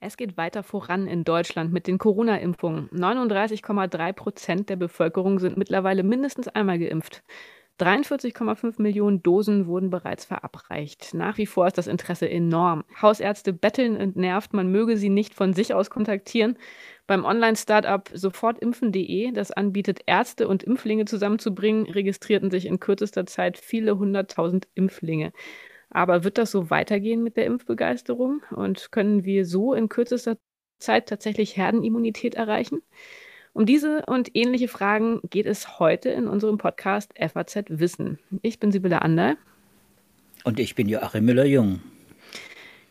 Es geht weiter voran in Deutschland mit den Corona-Impfungen. 39,3 Prozent der Bevölkerung sind mittlerweile mindestens einmal geimpft. 43,5 Millionen Dosen wurden bereits verabreicht. Nach wie vor ist das Interesse enorm. Hausärzte betteln und nervt, man möge sie nicht von sich aus kontaktieren. Beim Online-Startup sofortimpfen.de, das anbietet, Ärzte und Impflinge zusammenzubringen, registrierten sich in kürzester Zeit viele hunderttausend Impflinge. Aber wird das so weitergehen mit der Impfbegeisterung? Und können wir so in kürzester Zeit tatsächlich Herdenimmunität erreichen? Um diese und ähnliche Fragen geht es heute in unserem Podcast FAZ Wissen. Ich bin Sibylle Anderl. Und ich bin Joachim Müller-Jung.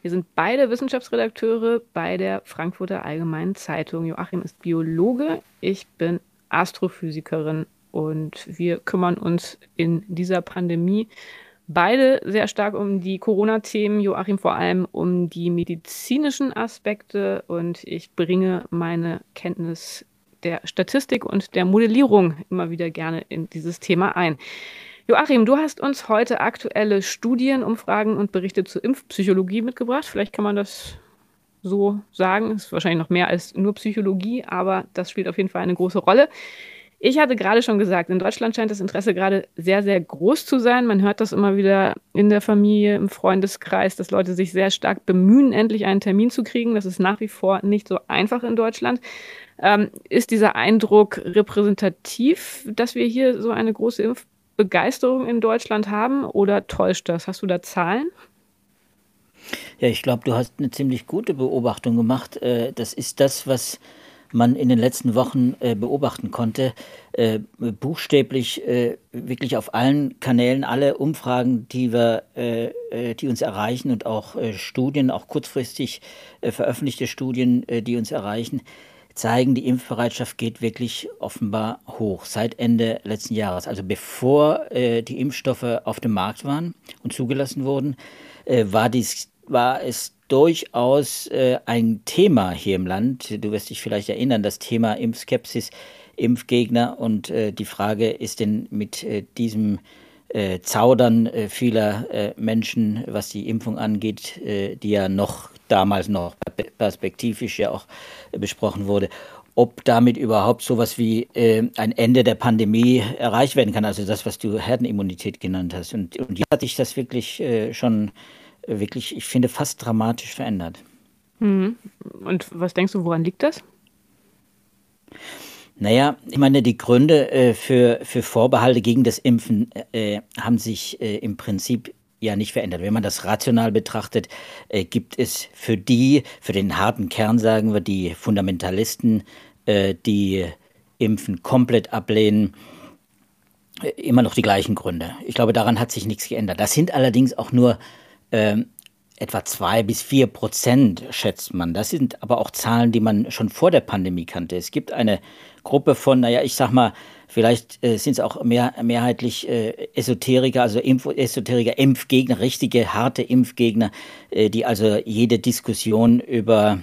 Wir sind beide Wissenschaftsredakteure bei der Frankfurter Allgemeinen Zeitung. Joachim ist Biologe, ich bin Astrophysikerin und wir kümmern uns in dieser Pandemie beide sehr stark um die Corona-Themen, Joachim vor allem um die medizinischen Aspekte und ich bringe meine Kenntnis der Statistik und der Modellierung immer wieder gerne in dieses Thema ein. Joachim, du hast uns heute aktuelle Studien, Umfragen und Berichte zur Impfpsychologie mitgebracht. Vielleicht kann man das so sagen. Ist wahrscheinlich noch mehr als nur Psychologie, aber das spielt auf jeden Fall eine große Rolle. Ich hatte gerade schon gesagt, in Deutschland scheint das Interesse gerade sehr, sehr groß zu sein. Man hört das immer wieder in der Familie, im Freundeskreis, dass Leute sich sehr stark bemühen, endlich einen Termin zu kriegen. Das ist nach wie vor nicht so einfach in Deutschland. Ähm, ist dieser Eindruck repräsentativ, dass wir hier so eine große Impfbegeisterung in Deutschland haben oder täuscht das? Hast du da Zahlen? Ja, ich glaube, du hast eine ziemlich gute Beobachtung gemacht. Äh, das ist das, was man in den letzten Wochen äh, beobachten konnte, äh, buchstäblich äh, wirklich auf allen Kanälen, alle Umfragen, die wir, äh, äh, die uns erreichen und auch äh, Studien, auch kurzfristig veröffentlichte Studien, die uns erreichen, zeigen, die Impfbereitschaft geht wirklich offenbar hoch seit Ende letzten Jahres. Also bevor die Impfstoffe auf dem Markt waren und zugelassen wurden, war dies war es durchaus äh, ein Thema hier im Land. Du wirst dich vielleicht erinnern, das Thema Impfskepsis, Impfgegner und äh, die Frage ist denn mit äh, diesem äh, Zaudern äh, vieler äh, Menschen, was die Impfung angeht, die ja noch damals noch perspektivisch ja auch besprochen wurde, ob damit überhaupt sowas wie äh, ein Ende der Pandemie erreicht werden kann. Also das, was du Herdenimmunität genannt hast. Und, und hier hatte ich das wirklich äh, schon wirklich, ich finde, fast dramatisch verändert. Mhm. Und was denkst du, woran liegt das? Naja, ich meine, die Gründe äh, für, für Vorbehalte gegen das Impfen äh, haben sich äh, im Prinzip ja nicht verändert. Wenn man das rational betrachtet, äh, gibt es für die, für den harten Kern, sagen wir, die Fundamentalisten, äh, die Impfen komplett ablehnen, äh, immer noch die gleichen Gründe. Ich glaube, daran hat sich nichts geändert. Das sind allerdings auch nur ähm, etwa zwei bis vier Prozent schätzt man. Das sind aber auch Zahlen, die man schon vor der Pandemie kannte. Es gibt eine Gruppe von, naja, ich sag mal, vielleicht äh, sind es auch mehr, mehrheitlich äh, Esoteriker, also Impf Esoteriker, Impfgegner, richtige harte Impfgegner, äh, die also jede Diskussion über,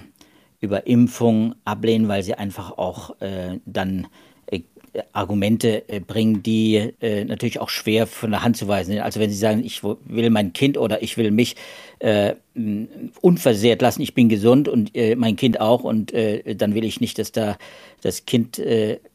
über Impfung ablehnen, weil sie einfach auch äh, dann Argumente äh, bringen, die äh, natürlich auch schwer von der Hand zu weisen sind. Also wenn Sie sagen, ich will mein Kind oder ich will mich äh, unversehrt lassen, ich bin gesund und äh, mein Kind auch und äh, dann will ich nicht, dass da das Kind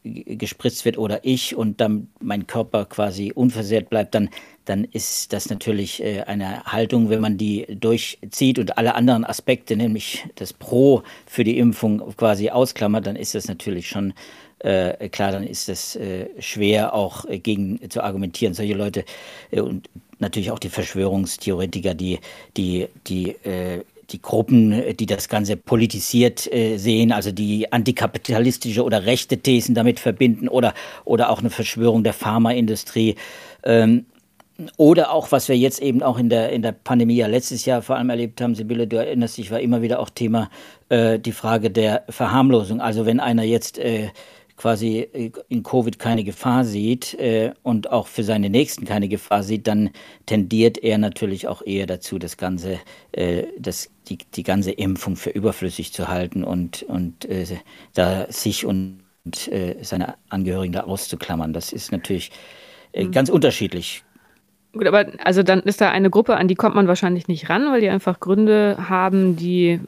gespritzt wird oder ich und dann mein Körper quasi unversehrt bleibt, dann, dann ist das natürlich eine Haltung, wenn man die durchzieht und alle anderen Aspekte, nämlich das Pro für die Impfung quasi ausklammert, dann ist das natürlich schon äh, klar, dann ist es äh, schwer auch äh, gegen zu argumentieren. Solche Leute äh, und natürlich auch die Verschwörungstheoretiker, die, die, die, äh, die Gruppen, die das Ganze politisiert äh, sehen, also die antikapitalistische oder rechte Thesen damit verbinden oder, oder auch eine Verschwörung der Pharmaindustrie. Ähm, oder auch, was wir jetzt eben auch in der, in der Pandemie ja letztes Jahr vor allem erlebt haben, Sibylle, du erinnerst dich, war immer wieder auch Thema äh, die Frage der Verharmlosung. Also wenn einer jetzt äh, quasi äh, in Covid keine Gefahr sieht äh, und auch für seine Nächsten keine Gefahr sieht, dann tendiert er natürlich auch eher dazu, das Ganze, äh, das, die, die ganze Impfung für überflüssig zu halten und, und äh, da sich und äh, seine Angehörigen da auszuklammern. Das ist natürlich äh, mhm. ganz unterschiedlich Gut, aber also dann ist da eine Gruppe, an die kommt man wahrscheinlich nicht ran, weil die einfach Gründe haben, die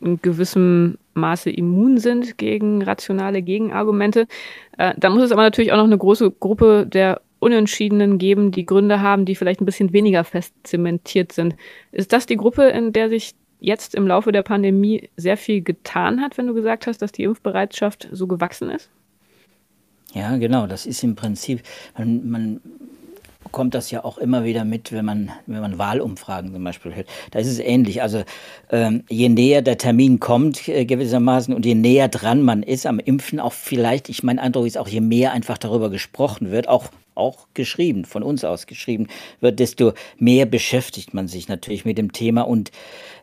in gewissem Maße immun sind gegen rationale Gegenargumente. Äh, da muss es aber natürlich auch noch eine große Gruppe der Unentschiedenen geben, die Gründe haben, die vielleicht ein bisschen weniger fest zementiert sind. Ist das die Gruppe, in der sich jetzt im Laufe der Pandemie sehr viel getan hat, wenn du gesagt hast, dass die Impfbereitschaft so gewachsen ist? Ja, genau. Das ist im Prinzip, man, man bekommt das ja auch immer wieder mit, wenn man, wenn man Wahlumfragen zum Beispiel hört. Da ist es ähnlich. Also ähm, je näher der Termin kommt äh, gewissermaßen und je näher dran man ist am Impfen, auch vielleicht, ich mein Eindruck ist auch, je mehr einfach darüber gesprochen wird, auch auch geschrieben, von uns aus geschrieben wird, desto mehr beschäftigt man sich natürlich mit dem Thema. Und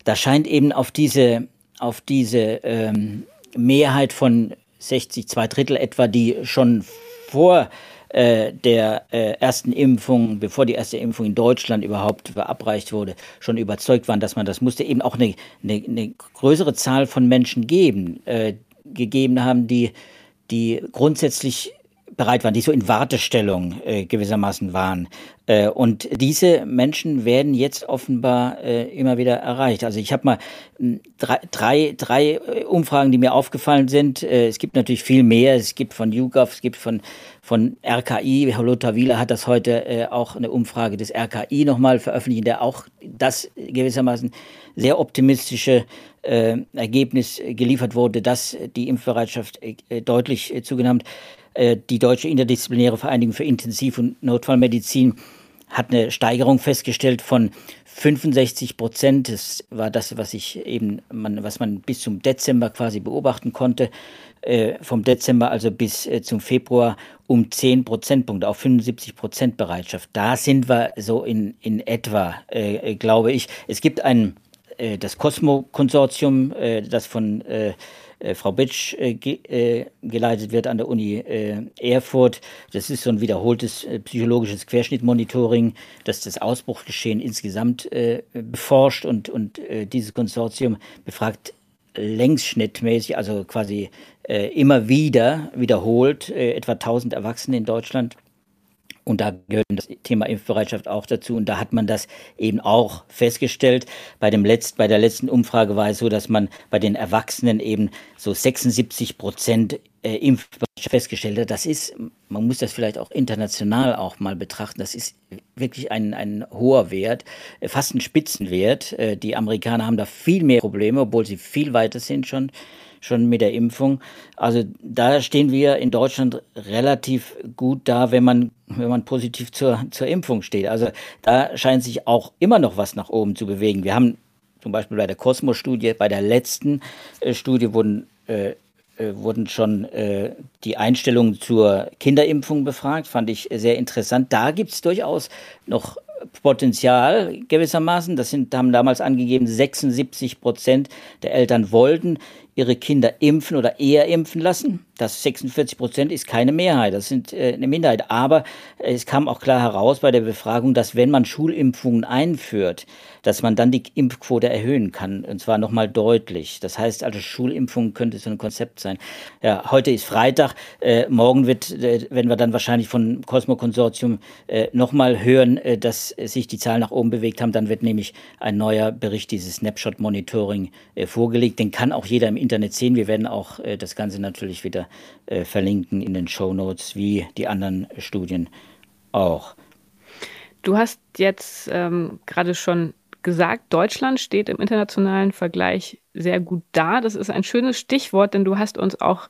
da scheint eben auf diese, auf diese ähm, Mehrheit von 60, zwei Drittel etwa, die schon vor äh, der äh, ersten Impfung, bevor die erste Impfung in Deutschland überhaupt verabreicht wurde, schon überzeugt waren, dass man das musste, eben auch eine, eine, eine größere Zahl von Menschen geben, äh, gegeben haben, die, die grundsätzlich bereit waren, die so in Wartestellung äh, gewissermaßen waren. Äh, und diese Menschen werden jetzt offenbar äh, immer wieder erreicht. Also ich habe mal hm, drei, drei, drei äh, Umfragen, die mir aufgefallen sind. Äh, es gibt natürlich viel mehr. Es gibt von YouGov, es gibt von, von RKI. Herr Lothar Wieler hat das heute äh, auch eine Umfrage des RKI nochmal veröffentlicht, in der auch das gewissermaßen sehr optimistische äh, Ergebnis geliefert wurde, dass die Impfbereitschaft äh, deutlich äh, zugenommen hat. Äh, die Deutsche Interdisziplinäre Vereinigung für Intensiv- und Notfallmedizin hat eine Steigerung festgestellt von 65 Prozent. Das war das, was ich eben, man, was man bis zum Dezember quasi beobachten konnte. Äh, vom Dezember also bis äh, zum Februar um 10 Prozentpunkte auf 75 Prozent Bereitschaft. Da sind wir so in, in etwa, äh, glaube ich. Es gibt ein, äh, das Cosmo-Konsortium, das von äh, Frau Bitsch äh, ge, äh, geleitet wird an der Uni äh, Erfurt. Das ist so ein wiederholtes äh, psychologisches Querschnittmonitoring, das das Ausbruchsgeschehen insgesamt äh, beforscht und, und dieses Konsortium befragt längsschnittmäßig, also quasi immer wieder wiederholt, etwa 1000 Erwachsene in Deutschland und da gehört das Thema Impfbereitschaft auch dazu. Und da hat man das eben auch festgestellt. Bei, dem Letzt, bei der letzten Umfrage war es so, dass man bei den Erwachsenen eben so 76 Prozent äh, Impfbereitschaft festgestellt hat. Das ist, man muss das vielleicht auch international auch mal betrachten, das ist wirklich ein, ein hoher Wert, äh, fast ein Spitzenwert. Äh, die Amerikaner haben da viel mehr Probleme, obwohl sie viel weiter sind schon schon mit der Impfung. Also da stehen wir in Deutschland relativ gut da, wenn man, wenn man positiv zur, zur Impfung steht. Also da scheint sich auch immer noch was nach oben zu bewegen. Wir haben zum Beispiel bei der Cosmos-Studie, bei der letzten äh, Studie wurden äh, äh, wurden schon äh, die Einstellungen zur Kinderimpfung befragt, fand ich sehr interessant. Da gibt es durchaus noch Potenzial gewissermaßen. Das sind, haben damals angegeben, 76 Prozent der Eltern wollten ihre Kinder impfen oder eher impfen lassen. Das 46 Prozent ist keine Mehrheit, das sind äh, eine Minderheit. Aber es kam auch klar heraus bei der Befragung, dass wenn man Schulimpfungen einführt, dass man dann die Impfquote erhöhen kann, und zwar nochmal deutlich. Das heißt also, Schulimpfung könnte so ein Konzept sein. Ja, heute ist Freitag, äh, morgen wird, äh, werden wir dann wahrscheinlich von Cosmo Konsortium äh, nochmal hören, äh, dass sich die Zahlen nach oben bewegt haben. Dann wird nämlich ein neuer Bericht dieses Snapshot Monitoring äh, vorgelegt. Den kann auch jeder im Internet sehen. Wir werden auch äh, das Ganze natürlich wieder äh, verlinken in den Show Notes, wie die anderen Studien auch. Du hast jetzt ähm, gerade schon gesagt, Deutschland steht im internationalen Vergleich sehr gut da. Das ist ein schönes Stichwort, denn du hast uns auch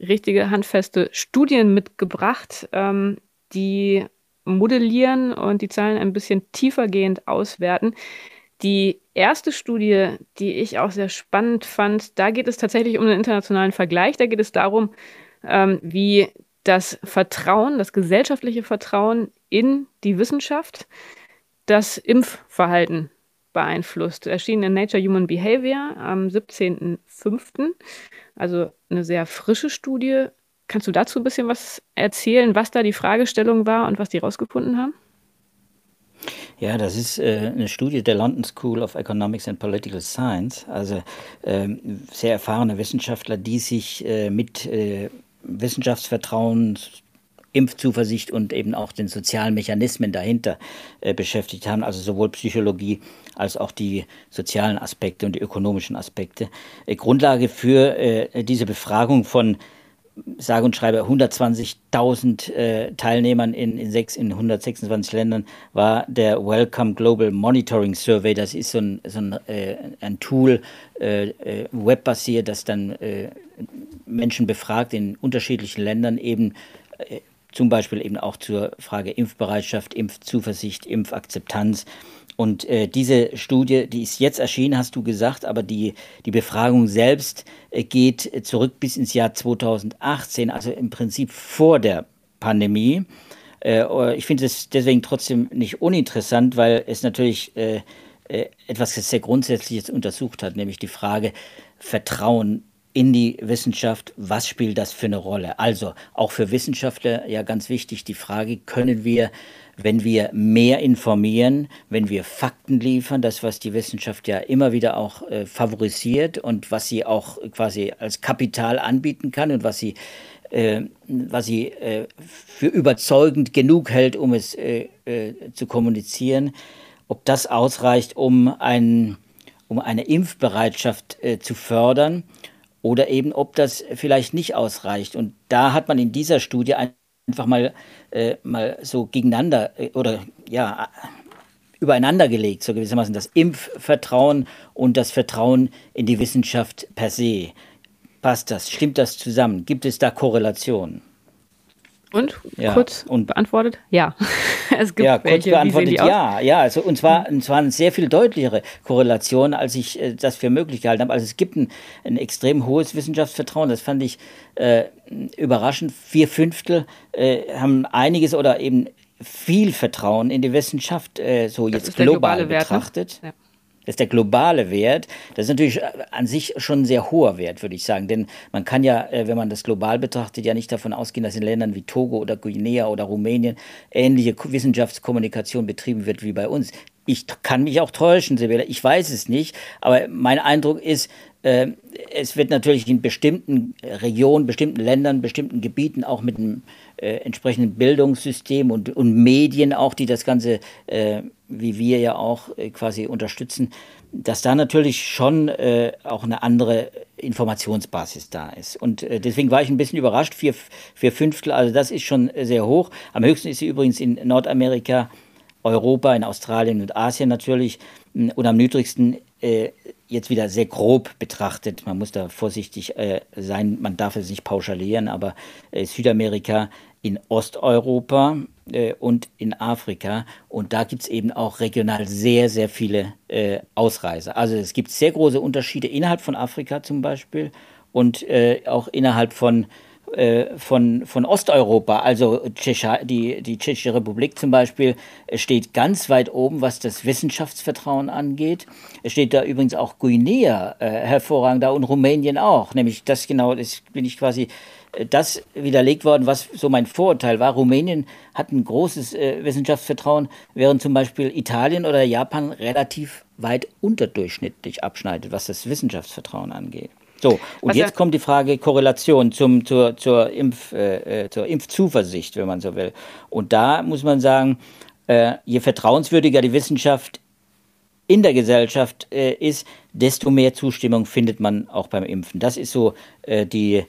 richtige handfeste Studien mitgebracht, ähm, die modellieren und die Zahlen ein bisschen tiefergehend auswerten. Die erste Studie, die ich auch sehr spannend fand, da geht es tatsächlich um einen internationalen Vergleich. Da geht es darum, ähm, wie das Vertrauen, das gesellschaftliche Vertrauen in die Wissenschaft, das Impfverhalten beeinflusst. Erschien in Nature Human Behavior am 17.05. Also eine sehr frische Studie. Kannst du dazu ein bisschen was erzählen, was da die Fragestellung war und was die rausgefunden haben? Ja, das ist äh, eine Studie der London School of Economics and Political Science, also äh, sehr erfahrene Wissenschaftler, die sich äh, mit äh, Wissenschaftsvertrauen Impfzuversicht und eben auch den sozialen Mechanismen dahinter äh, beschäftigt haben, also sowohl Psychologie als auch die sozialen Aspekte und die ökonomischen Aspekte. Äh, Grundlage für äh, diese Befragung von sage und schreibe 120.000 äh, Teilnehmern in, in, sechs, in 126 Ländern war der Welcome Global Monitoring Survey. Das ist so ein, so ein, äh, ein Tool, äh, äh webbasiert, das dann äh, Menschen befragt in unterschiedlichen Ländern eben äh, zum Beispiel eben auch zur Frage Impfbereitschaft, Impfzuversicht, Impfakzeptanz und äh, diese Studie, die ist jetzt erschienen, hast du gesagt, aber die, die Befragung selbst äh, geht zurück bis ins Jahr 2018, also im Prinzip vor der Pandemie. Äh, ich finde es deswegen trotzdem nicht uninteressant, weil es natürlich äh, äh, etwas sehr Grundsätzliches untersucht hat, nämlich die Frage Vertrauen in die Wissenschaft, was spielt das für eine Rolle? Also auch für Wissenschaftler ja ganz wichtig die Frage, können wir wenn wir mehr informieren, wenn wir Fakten liefern, das, was die Wissenschaft ja immer wieder auch äh, favorisiert und was sie auch quasi als Kapital anbieten kann und was sie, äh, was sie äh, für überzeugend genug hält, um es äh, äh, zu kommunizieren, ob das ausreicht, um, ein, um eine Impfbereitschaft äh, zu fördern oder eben ob das vielleicht nicht ausreicht. Und da hat man in dieser Studie ein einfach mal, äh, mal so gegeneinander äh, oder ja, übereinander gelegt, so gewissermaßen das Impfvertrauen und das Vertrauen in die Wissenschaft per se. Passt das? Stimmt das zusammen? Gibt es da Korrelationen? Und ja. kurz und beantwortet, ja. es gibt ja, welche, kurz beantwortet, ja, ja. Also und zwar, und zwar eine sehr viel deutlichere Korrelation, als ich äh, das für möglich gehalten habe. Also es gibt ein, ein extrem hohes Wissenschaftsvertrauen. Das fand ich äh, überraschend. Vier Fünftel äh, haben einiges oder eben viel Vertrauen in die Wissenschaft, äh, so das jetzt global ne? betrachtet. Ja. Das ist der globale Wert. Das ist natürlich äh, an sich schon ein sehr hoher Wert, würde ich sagen. Denn man kann ja, äh, wenn man das global betrachtet, ja nicht davon ausgehen, dass in Ländern wie Togo oder Guinea oder Rumänien ähnliche Wissenschaftskommunikation betrieben wird wie bei uns. Ich kann mich auch täuschen, Sibylle. Ich weiß es nicht. Aber mein Eindruck ist, äh, es wird natürlich in bestimmten Regionen, bestimmten Ländern, bestimmten Gebieten auch mit einem äh, entsprechenden Bildungssystem und, und Medien auch, die das Ganze, äh, wie wir ja auch äh, quasi unterstützen, dass da natürlich schon äh, auch eine andere Informationsbasis da ist. Und äh, deswegen war ich ein bisschen überrascht, vier, vier Fünftel, also das ist schon sehr hoch. Am höchsten ist sie übrigens in Nordamerika, Europa, in Australien und Asien natürlich und am niedrigsten äh, jetzt wieder sehr grob betrachtet, man muss da vorsichtig äh, sein, man darf es nicht pauschalieren, aber äh, Südamerika, in Osteuropa äh, und in Afrika. Und da gibt es eben auch regional sehr, sehr viele äh, Ausreiser. Also es gibt sehr große Unterschiede innerhalb von Afrika zum Beispiel und äh, auch innerhalb von äh, von, von Osteuropa, also Tschecha, die, die Tschechische Republik zum Beispiel, steht ganz weit oben, was das Wissenschaftsvertrauen angeht. Es steht da übrigens auch Guinea äh, hervorragend da und Rumänien auch. Nämlich das genau, das bin ich quasi äh, das widerlegt worden, was so mein Vorurteil war. Rumänien hat ein großes äh, Wissenschaftsvertrauen, während zum Beispiel Italien oder Japan relativ weit unterdurchschnittlich abschneidet, was das Wissenschaftsvertrauen angeht. So, und was jetzt kommt die Frage Korrelation zum, zur, zur, Impf, äh, äh, zur Impfzuversicht, wenn man so will. Und da muss man sagen, äh, je vertrauenswürdiger die Wissenschaft in der Gesellschaft äh, ist, desto mehr Zustimmung findet man auch beim Impfen. Das ist so äh, die,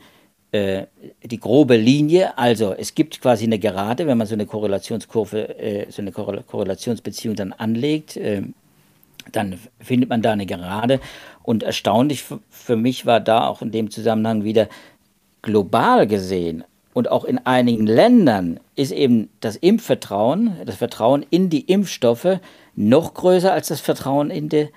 äh, die grobe Linie. Also es gibt quasi eine Gerade, wenn man so eine Korrelationskurve, so eine Korrelationsbeziehung dann anlegt dann findet man da eine Gerade. Und erstaunlich für mich war da auch in dem Zusammenhang wieder global gesehen und auch in einigen Ländern ist eben das Impfvertrauen, das Vertrauen in die Impfstoffe noch größer als das Vertrauen in die,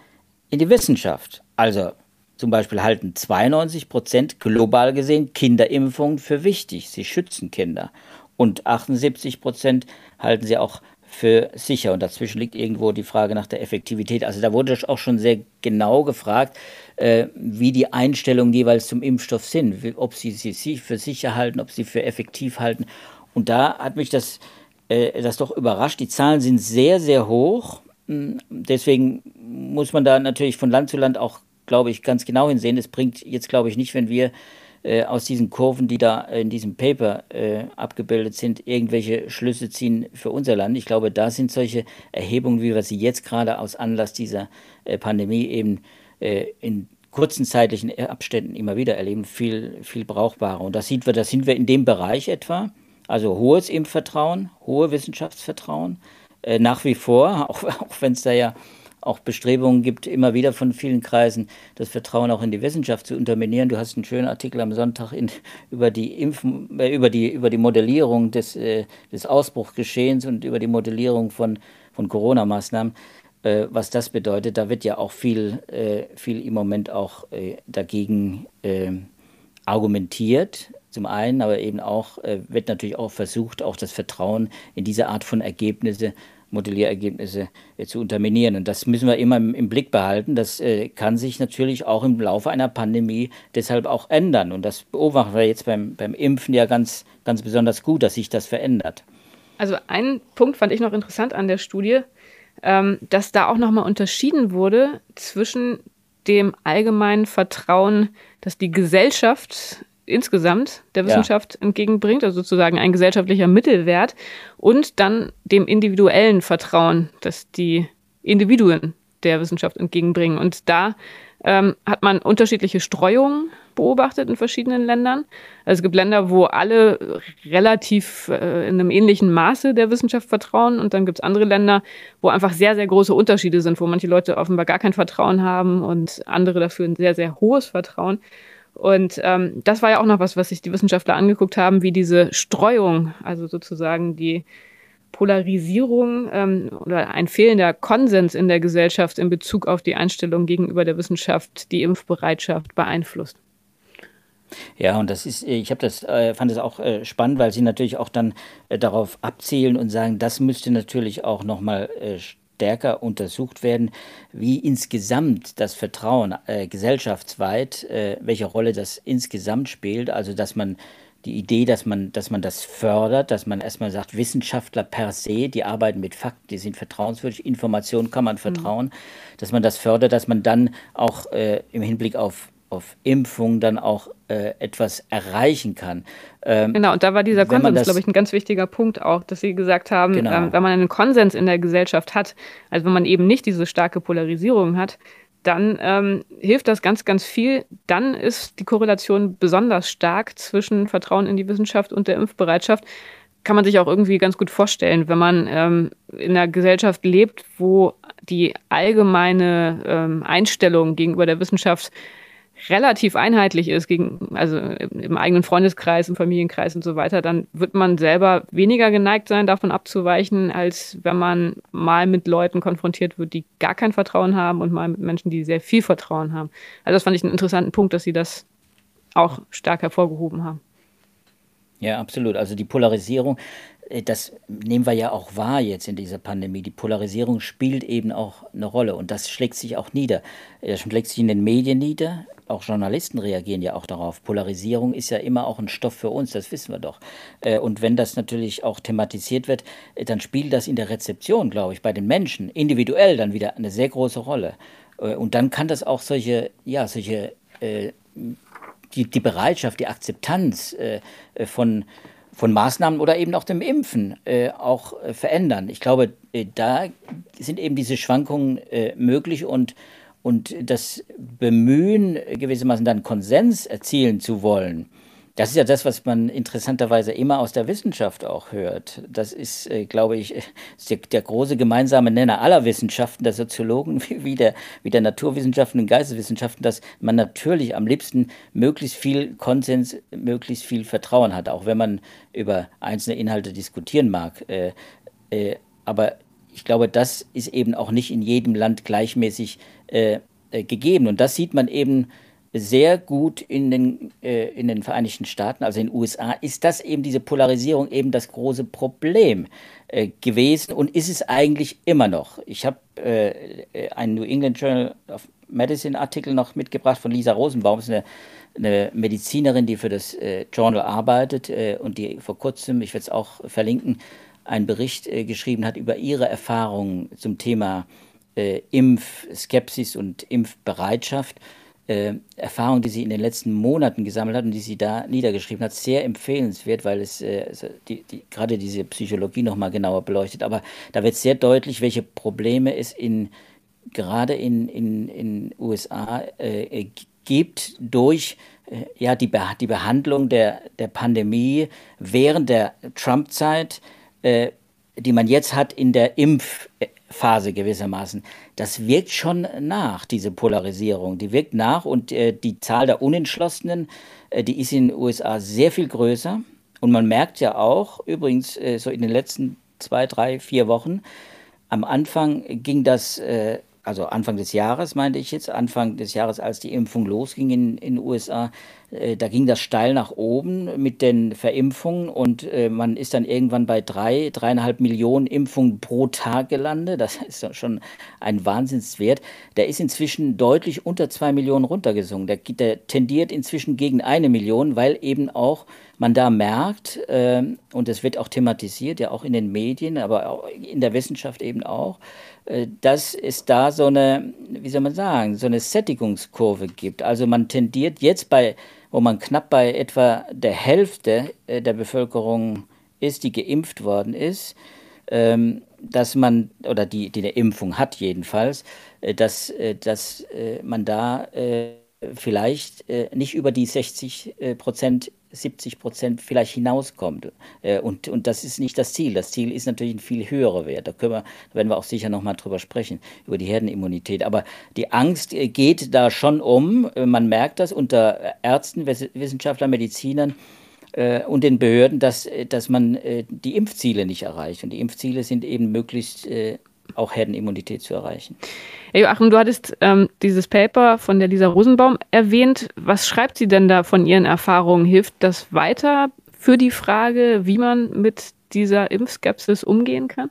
in die Wissenschaft. Also zum Beispiel halten 92 Prozent global gesehen Kinderimpfungen für wichtig. Sie schützen Kinder. Und 78 Prozent halten sie auch für sicher. Und dazwischen liegt irgendwo die Frage nach der Effektivität. Also da wurde auch schon sehr genau gefragt, äh, wie die Einstellungen jeweils zum Impfstoff sind, ob sie sie für sicher halten, ob sie für effektiv halten. Und da hat mich das, äh, das doch überrascht. Die Zahlen sind sehr, sehr hoch. Hm, deswegen muss man da natürlich von Land zu Land auch, glaube ich, ganz genau hinsehen. Es bringt jetzt, glaube ich, nicht, wenn wir äh, aus diesen Kurven, die da in diesem Paper äh, abgebildet sind, irgendwelche Schlüsse ziehen für unser Land. Ich glaube, da sind solche Erhebungen, wie wir sie jetzt gerade aus Anlass dieser äh, Pandemie eben äh, in kurzen zeitlichen Abständen immer wieder erleben, viel, viel brauchbarer. Und das, sieht wir, das sind wir in dem Bereich etwa. Also hohes Impfvertrauen, hohe Wissenschaftsvertrauen, äh, nach wie vor, auch, auch wenn es da ja auch Bestrebungen gibt, immer wieder von vielen Kreisen das Vertrauen auch in die Wissenschaft zu unterminieren. Du hast einen schönen Artikel am Sonntag in, über, die Impf, äh, über, die, über die Modellierung des, äh, des Ausbruchgeschehens und über die Modellierung von, von Corona-Maßnahmen. Äh, was das bedeutet, da wird ja auch viel, äh, viel im Moment auch äh, dagegen äh, argumentiert. Zum einen, aber eben auch wird natürlich auch versucht, auch das Vertrauen in diese Art von Ergebnisse Modellierergebnisse äh, zu unterminieren. Und das müssen wir immer im, Blick behalten. Das äh, kann sich natürlich auch im Laufe einer Pandemie deshalb auch ändern. Und das beobachten wir jetzt beim, beim Impfen ja ganz, ganz besonders gut, dass sich das verändert. Also ein Punkt fand ich noch interessant an der Studie, ähm, dass da auch nochmal unterschieden wurde zwischen dem allgemeinen Vertrauen, dass die Gesellschaft insgesamt der Wissenschaft ja. entgegenbringt, also sozusagen ein gesellschaftlicher Mittelwert und dann dem individuellen Vertrauen, das die Individuen der Wissenschaft entgegenbringen. Und da ähm, hat man unterschiedliche Streuungen beobachtet in verschiedenen Ländern. Also es gibt Länder, wo alle relativ äh, in einem ähnlichen Maße der Wissenschaft vertrauen und dann gibt es andere Länder, wo einfach sehr, sehr große Unterschiede sind, wo manche Leute offenbar gar kein Vertrauen haben und andere dafür ein sehr, sehr hohes Vertrauen. Und ähm, das war ja auch noch was, was sich die Wissenschaftler angeguckt haben, wie diese Streuung, also sozusagen die Polarisierung ähm, oder ein fehlender Konsens in der Gesellschaft in Bezug auf die Einstellung gegenüber der Wissenschaft die Impfbereitschaft beeinflusst. Ja, und das ist, ich habe das, äh, fand es auch äh, spannend, weil sie natürlich auch dann äh, darauf abzielen und sagen, das müsste natürlich auch nochmal äh, stärker untersucht werden, wie insgesamt das Vertrauen äh, gesellschaftsweit, äh, welche Rolle das insgesamt spielt. Also dass man die Idee, dass man, dass man das fördert, dass man erstmal sagt, Wissenschaftler per se, die arbeiten mit Fakten, die sind vertrauenswürdig, Informationen kann man vertrauen, mhm. dass man das fördert, dass man dann auch äh, im Hinblick auf auf Impfung dann auch äh, etwas erreichen kann. Ähm, genau, und da war dieser Konsens, glaube ich, ein ganz wichtiger Punkt auch, dass Sie gesagt haben, genau. ähm, wenn man einen Konsens in der Gesellschaft hat, also wenn man eben nicht diese starke Polarisierung hat, dann ähm, hilft das ganz, ganz viel. Dann ist die Korrelation besonders stark zwischen Vertrauen in die Wissenschaft und der Impfbereitschaft. Kann man sich auch irgendwie ganz gut vorstellen, wenn man ähm, in einer Gesellschaft lebt, wo die allgemeine ähm, Einstellung gegenüber der Wissenschaft relativ einheitlich ist, gegen, also im eigenen Freundeskreis, im Familienkreis und so weiter, dann wird man selber weniger geneigt sein, davon abzuweichen, als wenn man mal mit Leuten konfrontiert wird, die gar kein Vertrauen haben und mal mit Menschen, die sehr viel Vertrauen haben. Also das fand ich einen interessanten Punkt, dass Sie das auch stark hervorgehoben haben. Ja, absolut. Also die Polarisierung, äh, das nehmen wir ja auch wahr jetzt in dieser Pandemie. Die Polarisierung spielt eben auch eine Rolle und das schlägt sich auch nieder. Das schlägt sich in den Medien nieder, auch Journalisten reagieren ja auch darauf. Polarisierung ist ja immer auch ein Stoff für uns, das wissen wir doch. Äh, und wenn das natürlich auch thematisiert wird, äh, dann spielt das in der Rezeption, glaube ich, bei den Menschen individuell dann wieder eine sehr große Rolle. Äh, und dann kann das auch solche, ja, solche, die, die Bereitschaft, die Akzeptanz von, von Maßnahmen oder eben auch dem Impfen auch verändern. Ich glaube, da sind eben diese Schwankungen möglich und und das Bemühen, gewissermaßen dann Konsens erzielen zu wollen, das ist ja das, was man interessanterweise immer aus der Wissenschaft auch hört. Das ist, äh, glaube ich, der, der, große gemeinsame Nenner aller Wissenschaften, der Soziologen wie der, wie der Naturwissenschaften und Geisteswissenschaften, dass man natürlich am liebsten möglichst viel Konsens, möglichst viel Vertrauen hat, auch wenn man über einzelne Inhalte diskutieren mag. Äh, äh, aber ich glaube, das ist eben auch nicht in jedem Land gleichmäßig äh, äh, gegeben. Und das sieht man eben sehr gut in den, äh, in den Vereinigten Staaten, also in den USA, ist das eben diese Polarisierung eben das große Problem äh, gewesen und ist es eigentlich immer noch. Ich habe äh, einen New England Journal of Medicine Artikel noch mitgebracht von Lisa Rosenbaum, das ist eine, eine Medizinerin, die für das äh, Journal arbeitet äh, und die vor kurzem, ich werde es auch verlinken, einen Bericht äh, geschrieben hat über ihre Erfahrungen zum Thema Impfskepsis und Impfbereitschaft. Äh, Erfahrung, die sie in den letzten Monaten gesammelt hat und die sie da niedergeschrieben hat, sehr empfehlenswert, weil es äh, die, die, gerade diese Psychologie nochmal genauer beleuchtet. Aber da wird sehr deutlich, welche Probleme es in, gerade in den in, in USA äh, gibt durch äh, ja, die, Be die Behandlung der, der Pandemie während der Trump-Zeit, äh, die man jetzt hat in der Impfphase gewissermaßen. Das wirkt schon nach, diese Polarisierung. Die wirkt nach und äh, die Zahl der Unentschlossenen, äh, die ist in den USA sehr viel größer. Und man merkt ja auch, übrigens, äh, so in den letzten zwei, drei, vier Wochen, am Anfang ging das äh, also Anfang des Jahres meinte ich jetzt, Anfang des Jahres, als die Impfung losging in den USA, da ging das steil nach oben mit den Verimpfungen und äh, man ist dann irgendwann bei drei, dreieinhalb Millionen Impfungen pro Tag gelandet. Das ist schon ein Wahnsinnswert. Der ist inzwischen deutlich unter zwei Millionen runtergesungen. Der, der tendiert inzwischen gegen eine Million, weil eben auch man da merkt, äh, und es wird auch thematisiert, ja auch in den Medien, aber auch in der Wissenschaft eben auch, äh, dass es da so eine, wie soll man sagen, so eine Sättigungskurve gibt. Also man tendiert jetzt bei, wo man knapp bei etwa der Hälfte äh, der Bevölkerung ist, die geimpft worden ist, ähm, dass man, oder die, die eine Impfung hat jedenfalls, äh, dass, dass man da vielleicht nicht über die 60 Prozent 70 Prozent vielleicht hinauskommt. Äh, und, und das ist nicht das Ziel. Das Ziel ist natürlich ein viel höherer Wert. Da, können wir, da werden wir auch sicher nochmal drüber sprechen, über die Herdenimmunität. Aber die Angst äh, geht da schon um. Äh, man merkt das unter Ärzten, Wissenschaftlern, Medizinern und den Behörden, dass, dass man die Impfziele nicht erreicht. Und die Impfziele sind eben möglichst auch Herdenimmunität zu erreichen. Herr Joachim, du hattest ähm, dieses Paper von der Lisa Rosenbaum erwähnt. Was schreibt sie denn da von ihren Erfahrungen? Hilft das weiter für die Frage, wie man mit dieser Impfskepsis umgehen kann?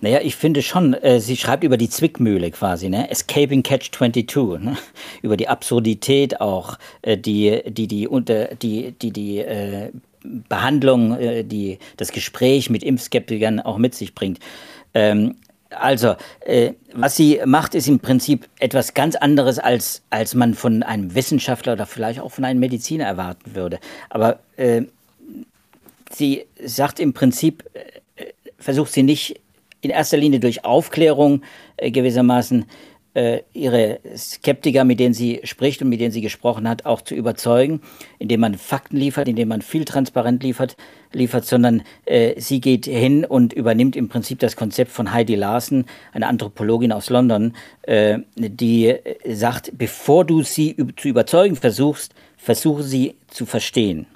Naja, ich finde schon, äh, sie schreibt über die Zwickmühle quasi, ne? Escaping Catch 22, ne? über die Absurdität auch, äh, die die, die, unter, die, die, die äh, Behandlung, äh, die, das Gespräch mit Impfskeptikern auch mit sich bringt. Ähm, also, äh, was sie macht, ist im Prinzip etwas ganz anderes, als, als man von einem Wissenschaftler oder vielleicht auch von einem Mediziner erwarten würde. Aber äh, sie sagt im Prinzip, äh, versucht sie nicht in erster Linie durch Aufklärung äh, gewissermaßen äh, ihre Skeptiker, mit denen sie spricht und mit denen sie gesprochen hat, auch zu überzeugen, indem man Fakten liefert, indem man viel transparent liefert, liefert sondern äh, sie geht hin und übernimmt im Prinzip das Konzept von Heidi Larsen, eine Anthropologin aus London, äh, die sagt, bevor du sie zu überzeugen versuchst, versuche sie zu verstehen.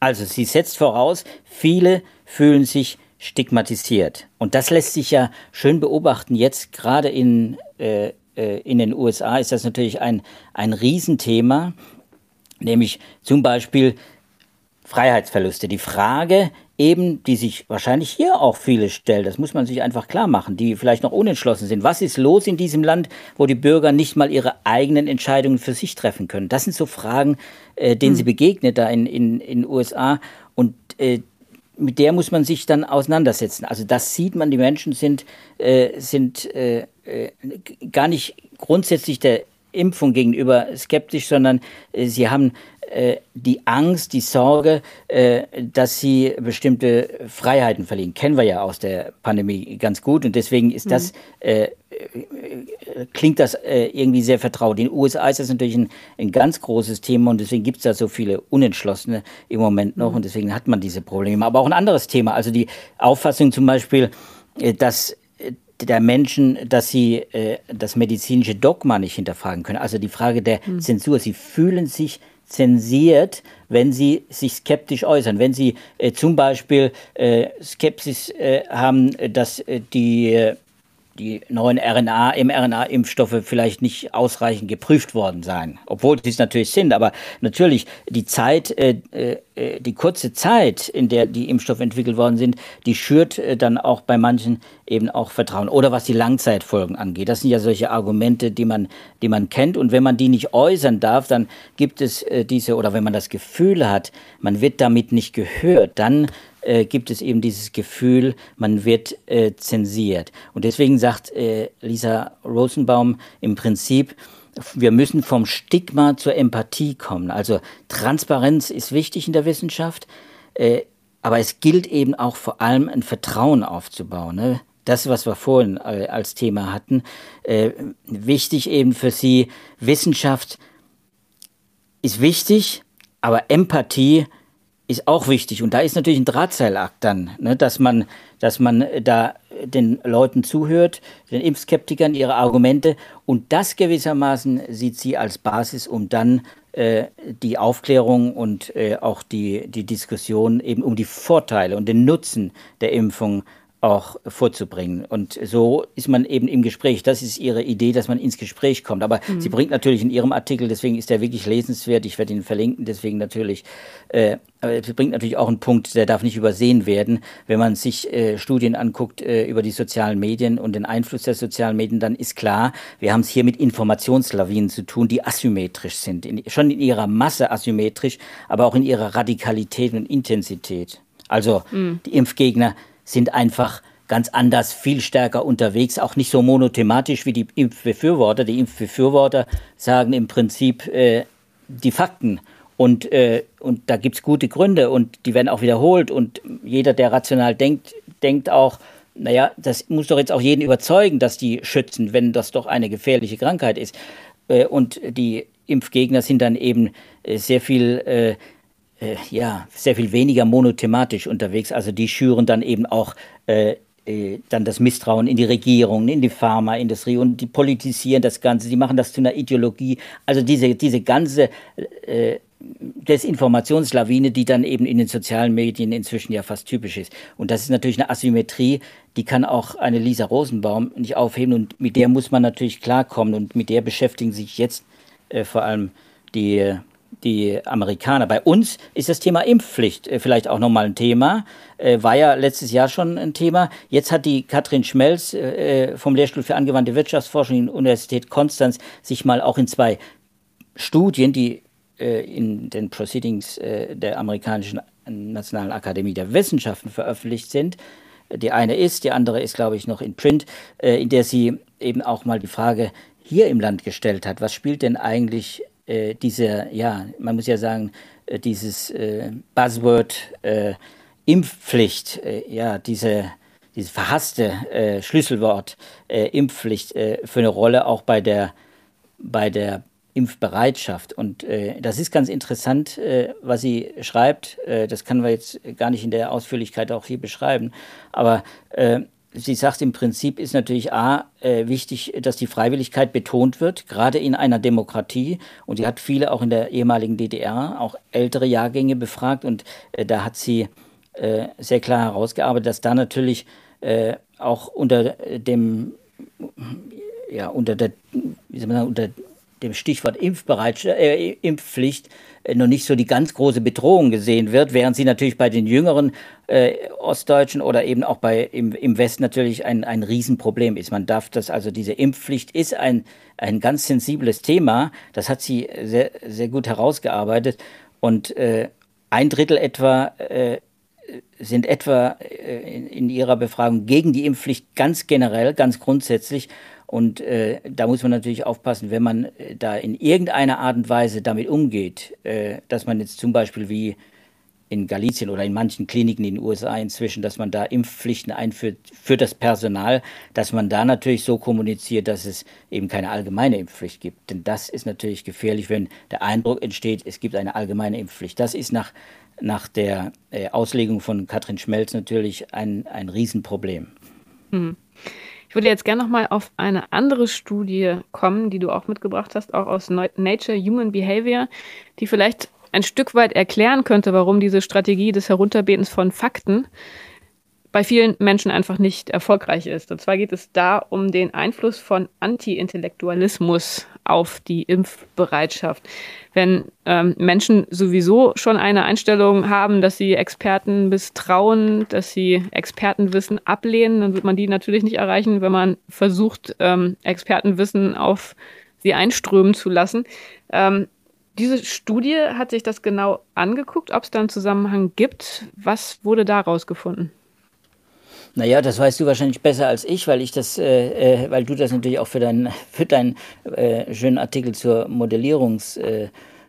Also sie setzt voraus, viele fühlen sich stigmatisiert. Und das lässt sich ja schön beobachten. Jetzt gerade in, äh, äh, in den USA ist das natürlich ein, ein Riesenthema, nämlich zum Beispiel Freiheitsverluste. Die Frage eben, die sich wahrscheinlich hier auch viele stellen, das muss man sich einfach klar machen, die vielleicht noch unentschlossen sind. Was ist los in diesem Land, wo die Bürger nicht mal ihre eigenen Entscheidungen für sich treffen können? Das sind so Fragen, äh, denen hm. sie begegnet da in den in, in USA. Und äh, mit der muss man sich dann auseinandersetzen. Also das sieht man, die Menschen sind, äh, sind äh, äh, gar nicht grundsätzlich der Impfung gegenüber skeptisch, sondern äh, sie haben äh, die Angst, die Sorge, äh, dass sie bestimmte Freiheiten verlieren. Kennen wir ja aus der Pandemie ganz gut und deswegen ist das, mhm. äh, klingt das irgendwie sehr vertraut. In den USA ist das natürlich ein, ein ganz großes Thema und deswegen gibt es da so viele Unentschlossene im Moment noch mhm. und deswegen hat man diese Probleme. Aber auch ein anderes Thema, also die Auffassung zum Beispiel, dass der Menschen, dass sie äh, das medizinische Dogma nicht hinterfragen können. Also die Frage der mhm. Zensur. Sie fühlen sich zensiert, wenn sie sich skeptisch äußern. Wenn sie äh, zum Beispiel äh, Skepsis äh, haben, dass äh, die äh, die neuen RNA, mRNA-Impfstoffe vielleicht nicht ausreichend geprüft worden seien. Obwohl sie es natürlich sind, aber natürlich die Zeit, äh, die kurze Zeit, in der die Impfstoffe entwickelt worden sind, die schürt äh, dann auch bei manchen eben auch Vertrauen. Oder was die Langzeitfolgen angeht. Das sind ja solche Argumente, die man, die man kennt. Und wenn man die nicht äußern darf, dann gibt es äh, diese, oder wenn man das Gefühl hat, man wird damit nicht gehört, dann äh, gibt es eben dieses Gefühl, man wird äh, zensiert. Und deswegen sagt äh, Lisa Rosenbaum im Prinzip, wir müssen vom Stigma zur Empathie kommen. Also Transparenz ist wichtig in der Wissenschaft, äh, aber es gilt eben auch vor allem ein Vertrauen aufzubauen. Ne? Das, was wir vorhin äh, als Thema hatten, äh, wichtig eben für Sie, Wissenschaft ist wichtig, aber Empathie ist auch wichtig. Und da ist natürlich ein Drahtseilakt dann, ne, dass man, dass man da den Leuten zuhört, den Impfskeptikern ihre Argumente und das gewissermaßen sieht sie als Basis, um dann äh, die Aufklärung und äh, auch die, die Diskussion eben um die Vorteile und den Nutzen der Impfung auch vorzubringen. Und so ist man eben im Gespräch. Das ist ihre Idee, dass man ins Gespräch kommt. Aber mhm. sie bringt natürlich in ihrem Artikel, deswegen ist er wirklich lesenswert, ich werde ihn verlinken, deswegen natürlich, äh, aber sie bringt natürlich auch einen Punkt, der darf nicht übersehen werden. Wenn man sich äh, Studien anguckt äh, über die sozialen Medien und den Einfluss der sozialen Medien, dann ist klar, wir haben es hier mit Informationslawinen zu tun, die asymmetrisch sind. In, schon in ihrer Masse asymmetrisch, aber auch in ihrer Radikalität und Intensität. Also mhm. die Impfgegner sind einfach ganz anders, viel stärker unterwegs, auch nicht so monothematisch wie die Impfbefürworter. Die Impfbefürworter sagen im Prinzip äh, die Fakten und, äh, und da gibt es gute Gründe und die werden auch wiederholt und jeder, der rational denkt, denkt auch, naja, das muss doch jetzt auch jeden überzeugen, dass die schützen, wenn das doch eine gefährliche Krankheit ist. Äh, und die Impfgegner sind dann eben äh, sehr viel äh, äh, ja, sehr viel weniger monothematisch unterwegs. Also die schüren dann eben auch äh, äh, dann das Misstrauen in die Regierung, in die Pharmaindustrie und die politisieren das Ganze, die machen das zu einer Ideologie. Also diese, diese ganze äh, Desinformationslawine, die dann eben in den sozialen Medien inzwischen ja fast typisch ist. Und das ist natürlich eine Asymmetrie, die kann auch eine Lisa Rosenbaum nicht aufheben und mit der muss man natürlich klarkommen und mit der beschäftigen sich jetzt äh, vor allem die die Amerikaner. Bei uns ist das Thema Impfpflicht äh, vielleicht auch nochmal ein Thema. Äh, war ja letztes Jahr schon ein Thema. Jetzt hat die Katrin Schmelz äh, vom Lehrstuhl für angewandte Wirtschaftsforschung in der Universität Konstanz sich mal auch in zwei Studien, die in den Proceedings der amerikanischen Nationalen Akademie der Wissenschaften veröffentlicht sind, die eine ist, die andere ist, glaube ich, noch in Print, in der sie eben auch mal die Frage hier im Land gestellt hat, was spielt denn eigentlich äh, diese, ja, man muss ja sagen, äh, dieses äh, Buzzword äh, Impfpflicht, äh, ja, diese, dieses verhasste äh, Schlüsselwort Impfpflicht für eine Rolle auch bei der, bei der Impfbereitschaft. Und das ist ganz interessant, was sie schreibt. Das können wir jetzt gar nicht in der Ausführlichkeit auch hier beschreiben. Aber sie sagt im Prinzip ist natürlich A, äh, wichtig, dass die Freiwilligkeit betont wird, gerade in einer Demokratie. Und sie hat viele auch in der ehemaligen DDR, auch ältere Jahrgänge befragt. Und äh, da hat sie äh, sehr klar herausgearbeitet, dass da natürlich äh, auch unter dem, ja, unter der, wie soll man sagen, unter dem Stichwort Impfbereitschaft, äh, Impfpflicht äh, noch nicht so die ganz große Bedrohung gesehen wird, während sie natürlich bei den jüngeren äh, Ostdeutschen oder eben auch bei im, im Westen natürlich ein, ein Riesenproblem ist. Man darf das, also diese Impfpflicht ist ein, ein ganz sensibles Thema. Das hat sie sehr, sehr gut herausgearbeitet. Und äh, ein Drittel etwa äh, sind etwa äh, in, in ihrer Befragung gegen die Impfpflicht ganz generell, ganz grundsätzlich. Und äh, da muss man natürlich aufpassen, wenn man äh, da in irgendeiner Art und Weise damit umgeht, äh, dass man jetzt zum Beispiel wie in Galicien oder in manchen Kliniken in den USA inzwischen, dass man da Impfpflichten einführt für das Personal, dass man da natürlich so kommuniziert, dass es eben keine allgemeine Impfpflicht gibt. Denn das ist natürlich gefährlich, wenn der Eindruck entsteht, es gibt eine allgemeine Impfpflicht. Das ist nach, nach der äh, Auslegung von Katrin Schmelz natürlich ein, ein Riesenproblem. Mhm. Ich würde jetzt gerne noch mal auf eine andere Studie kommen, die du auch mitgebracht hast, auch aus Nature Human Behavior, die vielleicht ein Stück weit erklären könnte, warum diese Strategie des Herunterbetens von Fakten bei vielen Menschen einfach nicht erfolgreich ist. Und zwar geht es da um den Einfluss von Anti-Intellektualismus auf die Impfbereitschaft. Wenn ähm, Menschen sowieso schon eine Einstellung haben, dass sie Experten misstrauen, dass sie Expertenwissen ablehnen, dann wird man die natürlich nicht erreichen, wenn man versucht, ähm, Expertenwissen auf sie einströmen zu lassen. Ähm, diese Studie hat sich das genau angeguckt, ob es da einen Zusammenhang gibt. Was wurde daraus gefunden? Naja, das weißt du wahrscheinlich besser als ich, weil ich das, äh, äh weil du das natürlich auch für deinen für deinen äh, schönen Artikel zur Modellierungs äh,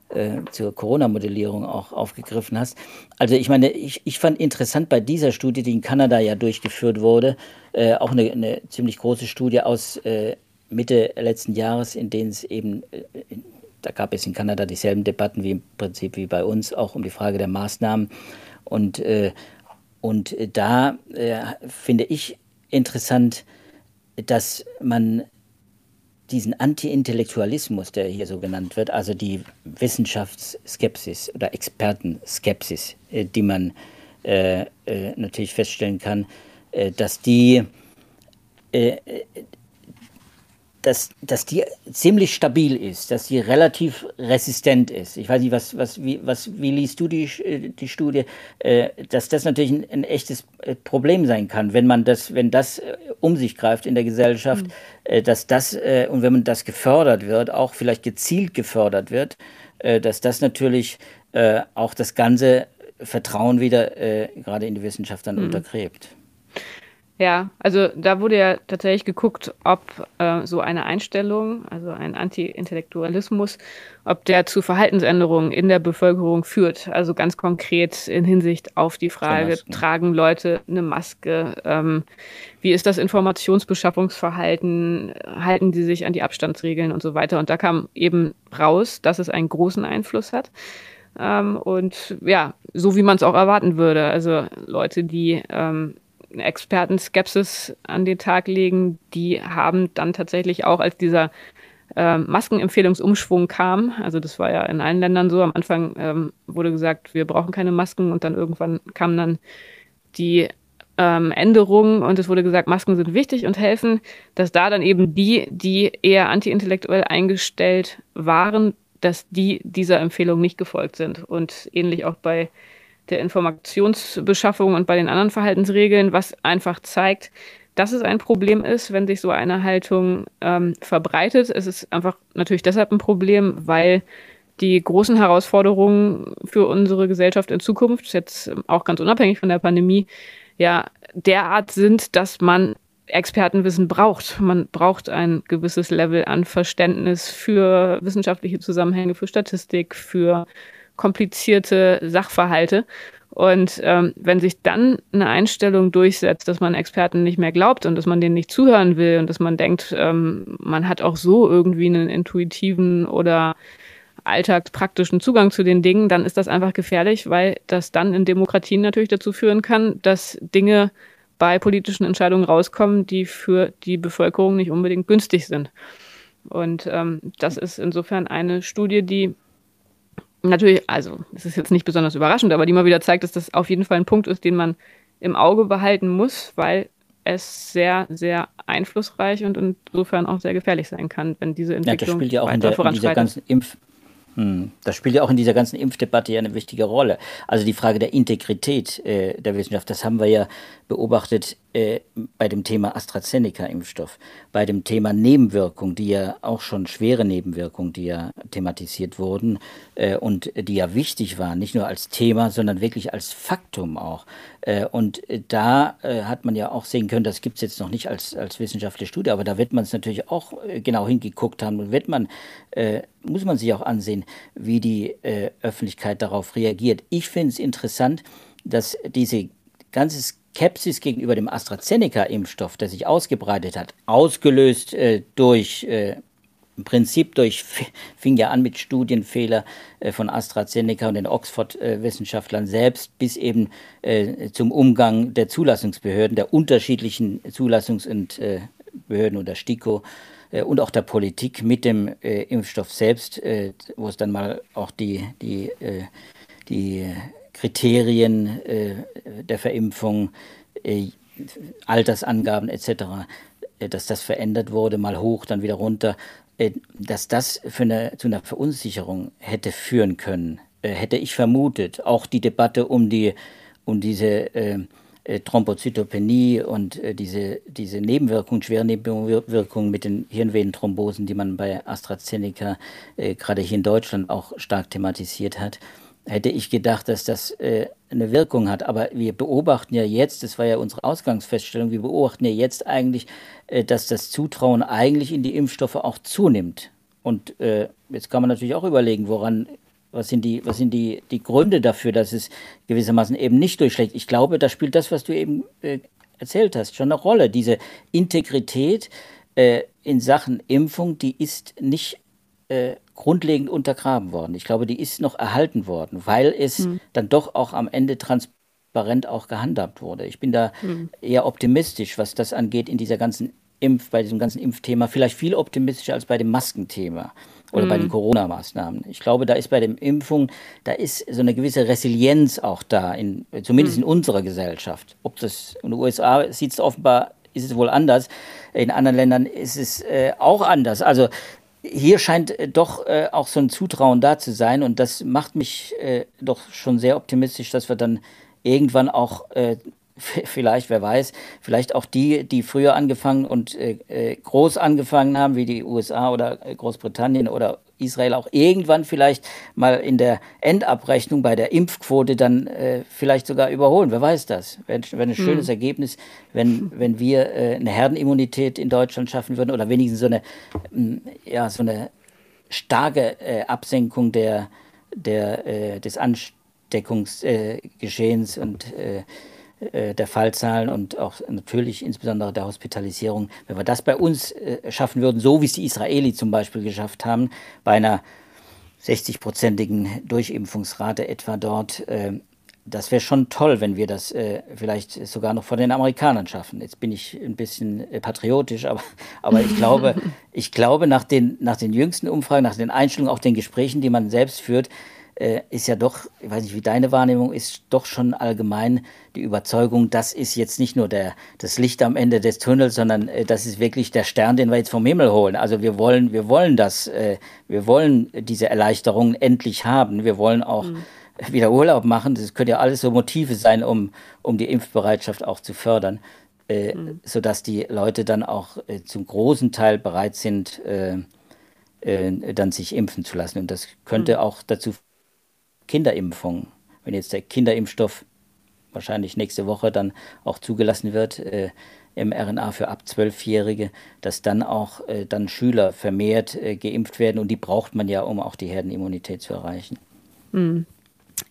äh, zur Corona-Modellierung auch aufgegriffen hast. Also ich meine, ich, ich fand interessant bei dieser Studie, die in Kanada ja durchgeführt wurde, äh, auch eine, eine, ziemlich große Studie aus Mitte letzten Jahres, in denen es eben, da gab es in Kanada dieselben Debatten wie im Prinzip wie bei uns, auch um die Frage der Maßnahmen. Und, äh, und da äh, finde ich interessant, dass man diesen Anti-Intellektualismus, der hier so genannt wird, also die Wissenschaftsskepsis oder Expertenskepsis, äh, die man äh, äh, natürlich feststellen kann, äh, dass die äh, dass, dass die ziemlich stabil ist, dass die relativ resistent ist. Ich weiß nicht, was, was, wie, was, wie liest du die, die Studie, äh, dass das natürlich ein, ein, echtes äh, Problem sein kann, wenn man das, wenn das äh, um sich greift in der Gesellschaft, mhm. dass das, und wenn man das gefördert wird, auch vielleicht gezielt gefördert wird, dass das natürlich auch das ganze Vertrauen wieder gerade in die Wissenschaft dann mhm. untergräbt. Ja, also da wurde ja tatsächlich geguckt, ob äh, so eine Einstellung, also ein Anti-Intellektualismus, ob der zu Verhaltensänderungen in der Bevölkerung führt. Also ganz konkret in Hinsicht auf die Frage, tragen Leute eine Maske? Ähm, wie ist das Informationsbeschaffungsverhalten? Halten die sich an die Abstandsregeln und so weiter? Und da kam eben raus, dass es einen großen Einfluss hat. Ähm, und ja, so wie man es auch erwarten würde. Also Leute, die ähm, Experten Skepsis an den Tag legen, die haben dann tatsächlich auch, als dieser äh, Maskenempfehlungsumschwung kam, also das war ja in allen Ländern so, am Anfang ähm, wurde gesagt, wir brauchen keine Masken und dann irgendwann kamen dann die ähm, Änderungen und es wurde gesagt, Masken sind wichtig und helfen, dass da dann eben die, die eher antiintellektuell eingestellt waren, dass die dieser Empfehlung nicht gefolgt sind. Und ähnlich auch bei der Informationsbeschaffung und bei den anderen Verhaltensregeln, was einfach zeigt, dass es ein Problem ist, wenn sich so eine Haltung ähm, verbreitet. Es ist einfach natürlich deshalb ein Problem, weil die großen Herausforderungen für unsere Gesellschaft in Zukunft, jetzt auch ganz unabhängig von der Pandemie, ja derart sind, dass man Expertenwissen braucht. Man braucht ein gewisses Level an Verständnis für wissenschaftliche Zusammenhänge, für Statistik, für komplizierte Sachverhalte. Und ähm, wenn sich dann eine Einstellung durchsetzt, dass man Experten nicht mehr glaubt und dass man denen nicht zuhören will und dass man denkt, ähm, man hat auch so irgendwie einen intuitiven oder alltagspraktischen Zugang zu den Dingen, dann ist das einfach gefährlich, weil das dann in Demokratien natürlich dazu führen kann, dass Dinge bei politischen Entscheidungen rauskommen, die für die Bevölkerung nicht unbedingt günstig sind. Und ähm, das ist insofern eine Studie, die natürlich, also es ist jetzt nicht besonders überraschend, aber die mal wieder zeigt, dass das auf jeden Fall ein Punkt ist, den man im Auge behalten muss, weil es sehr, sehr einflussreich und insofern auch sehr gefährlich sein kann, wenn diese Entwicklung ja, das spielt ja auch in, der, in dieser ganzen Impf hm. Das spielt ja auch in dieser ganzen Impfdebatte ja eine wichtige Rolle. Also die Frage der Integrität äh, der Wissenschaft, das haben wir ja beobachtet äh, bei dem Thema AstraZeneca-Impfstoff, bei dem Thema Nebenwirkungen, die ja auch schon schwere Nebenwirkungen, die ja thematisiert wurden äh, und die ja wichtig waren, nicht nur als Thema, sondern wirklich als Faktum auch. Äh, und da äh, hat man ja auch sehen können, das gibt es jetzt noch nicht als, als wissenschaftliche Studie, aber da wird man es natürlich auch äh, genau hingeguckt haben und wird man, äh, muss man sich auch ansehen, wie die Öffentlichkeit darauf reagiert. Ich finde es interessant, dass diese ganze Skepsis gegenüber dem AstraZeneca-Impfstoff, der sich ausgebreitet hat, ausgelöst äh, durch äh, im Prinzip durch, fing ja an mit Studienfehler äh, von AstraZeneca und den Oxford-Wissenschaftlern selbst, bis eben äh, zum Umgang der Zulassungsbehörden, der unterschiedlichen Zulassungsbehörden und oder STIKO äh, und auch der Politik mit dem Impfstoff selbst, wo es dann mal auch die, die, die Kriterien äh, der Verimpfung, äh, Altersangaben etc., äh, dass das verändert wurde, mal hoch, dann wieder runter, dass das eine, zu einer Verunsicherung hätte führen können, hätte ich vermutet. Auch die Debatte um, die, um diese äh, Thrombozytopenie und diese, diese Nebenwirkungen, schwere Nebenwirkungen mit den Hirnvenenthrombosen, die man bei AstraZeneca gerade hier in Deutschland auch stark thematisiert hat hätte ich gedacht, dass das äh, eine Wirkung hat. Aber wir beobachten ja jetzt, das war ja unsere Ausgangsfeststellung, wir beobachten ja jetzt eigentlich, äh, dass das Zutrauen eigentlich in die Impfstoffe auch zunimmt. Und äh, jetzt kann man natürlich auch überlegen, woran, was sind, die, was sind die, die Gründe dafür, dass es gewissermaßen eben nicht durchschlägt. Ich glaube, da spielt das, was du eben äh, erzählt hast, schon eine Rolle. Diese Integrität äh, in Sachen Impfung, die ist nicht äh, grundlegend untergraben worden. Ich glaube, die ist noch erhalten worden, weil es hm. dann doch auch am Ende transparent auch gehandhabt wurde. Ich bin da hm. eher optimistisch, was das angeht in dieser ganzen Impf, bei diesem ganzen Impfthema, vielleicht viel optimistischer als bei dem Maskenthema oder hm. bei den Corona-Maßnahmen. Ich glaube, da ist bei den Impfungen, da ist so eine gewisse Resilienz auch da, in, zumindest hm. in unserer Gesellschaft. Ob das in den USA sieht es offenbar, ist es wohl anders. In anderen Ländern ist es äh, auch anders. Also hier scheint äh, doch äh, auch so ein Zutrauen da zu sein und das macht mich äh, doch schon sehr optimistisch, dass wir dann irgendwann auch äh, vielleicht, wer weiß, vielleicht auch die, die früher angefangen und äh, äh, groß angefangen haben, wie die USA oder Großbritannien oder Israel, auch irgendwann vielleicht mal in der Endabrechnung bei der Impfquote dann äh, vielleicht sogar überholen. Wer weiß das? Wäre wär ein schönes hm. Ergebnis, wenn, wenn wir äh, eine Herdenimmunität in Deutschland schaffen würden oder wenigstens so eine, mm, ja, so eine starke äh, Absenkung der, der, des Ansteckungsgeschehens und äh, der Fallzahlen und auch natürlich insbesondere der Hospitalisierung, wenn wir das bei uns äh, schaffen würden, so wie es die Israeli zum Beispiel geschafft haben, bei einer 60-prozentigen Durchimpfungsrate etwa dort, äh, das wäre schon toll, wenn wir das vielleicht sogar noch vor den Amerikanern schaffen. Jetzt bin ich ein bisschen patriotisch, aber, aber ich glaube, ich glaube nach, den, nach den jüngsten Umfragen, nach den Einstellungen, auch den Gesprächen, die man selbst führt, äh, ist ja doch, ich weiß nicht, wie deine Wahrnehmung ist, doch schon allgemein die Überzeugung, das ist jetzt nicht nur der, das Licht am Ende des Tunnels, sondern äh, das ist wirklich der Stern, den wir jetzt vom Himmel holen. Also wir wollen, wir wollen das, äh, wir wollen diese Erleichterung endlich haben. Wir wollen auch mhm. wieder Urlaub machen. Das können ja alles so Motive sein, um, um die Impfbereitschaft auch zu fördern. Äh, mhm. sodass die Leute dann auch äh, zum großen Teil bereit sind, äh, äh, dann sich impfen zu lassen. Und das könnte mhm. auch dazu Kinderimpfung, wenn jetzt der Kinderimpfstoff wahrscheinlich nächste Woche dann auch zugelassen wird, äh, mRNA für ab 12-Jährige, dass dann auch äh, dann Schüler vermehrt äh, geimpft werden und die braucht man ja, um auch die Herdenimmunität zu erreichen. Hm.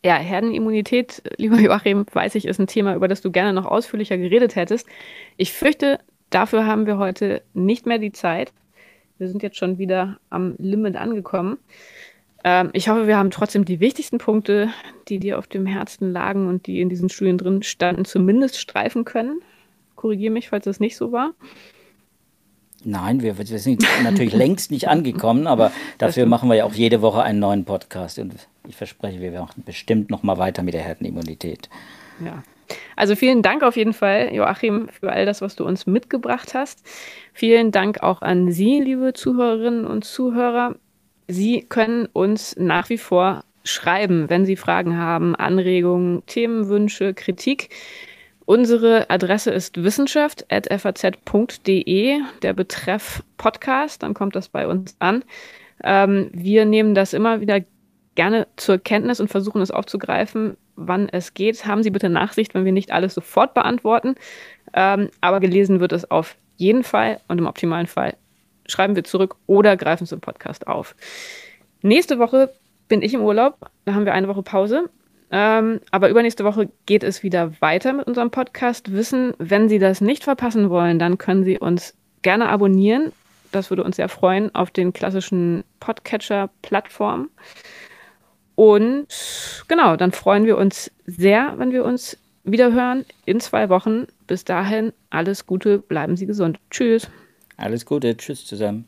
Ja, Herdenimmunität, lieber Joachim, weiß ich, ist ein Thema, über das du gerne noch ausführlicher geredet hättest. Ich fürchte, dafür haben wir heute nicht mehr die Zeit. Wir sind jetzt schon wieder am Limit angekommen. Ähm, ich hoffe, wir haben trotzdem die wichtigsten Punkte, die dir auf dem Herzen lagen und die in diesen Studien drin standen, zumindest streifen können. Korrigiere mich, falls das nicht so war. Nein, wir, wir sind natürlich längst nicht angekommen, aber dafür machen wir ja auch jede Woche einen neuen Podcast. Und ich verspreche, wir machen bestimmt noch mal weiter mit der Herdenimmunität. Ja. Also vielen Dank auf jeden Fall, Joachim, für all das, was du uns mitgebracht hast. Vielen Dank auch an Sie, liebe Zuhörerinnen und Zuhörer. Sie können uns nach wie vor schreiben, wenn Sie Fragen haben, Anregungen, Themenwünsche, Kritik. Unsere Adresse ist wissenschaft.faz.de, der Betreff Podcast, dann kommt das bei uns an. Ähm, wir nehmen das immer wieder gerne zur Kenntnis und versuchen es aufzugreifen, wann es geht. Haben Sie bitte Nachsicht, wenn wir nicht alles sofort beantworten, ähm, aber gelesen wird es auf jeden Fall und im optimalen Fall schreiben wir zurück oder greifen im Podcast auf. Nächste Woche bin ich im Urlaub, da haben wir eine Woche Pause. Ähm, aber übernächste Woche geht es wieder weiter mit unserem Podcast Wissen. Wenn Sie das nicht verpassen wollen, dann können Sie uns gerne abonnieren. Das würde uns sehr freuen auf den klassischen Podcatcher-Plattformen. Und genau, dann freuen wir uns sehr, wenn wir uns wieder hören in zwei Wochen. Bis dahin alles Gute, bleiben Sie gesund. Tschüss. Alles Gute, tschüss zusammen.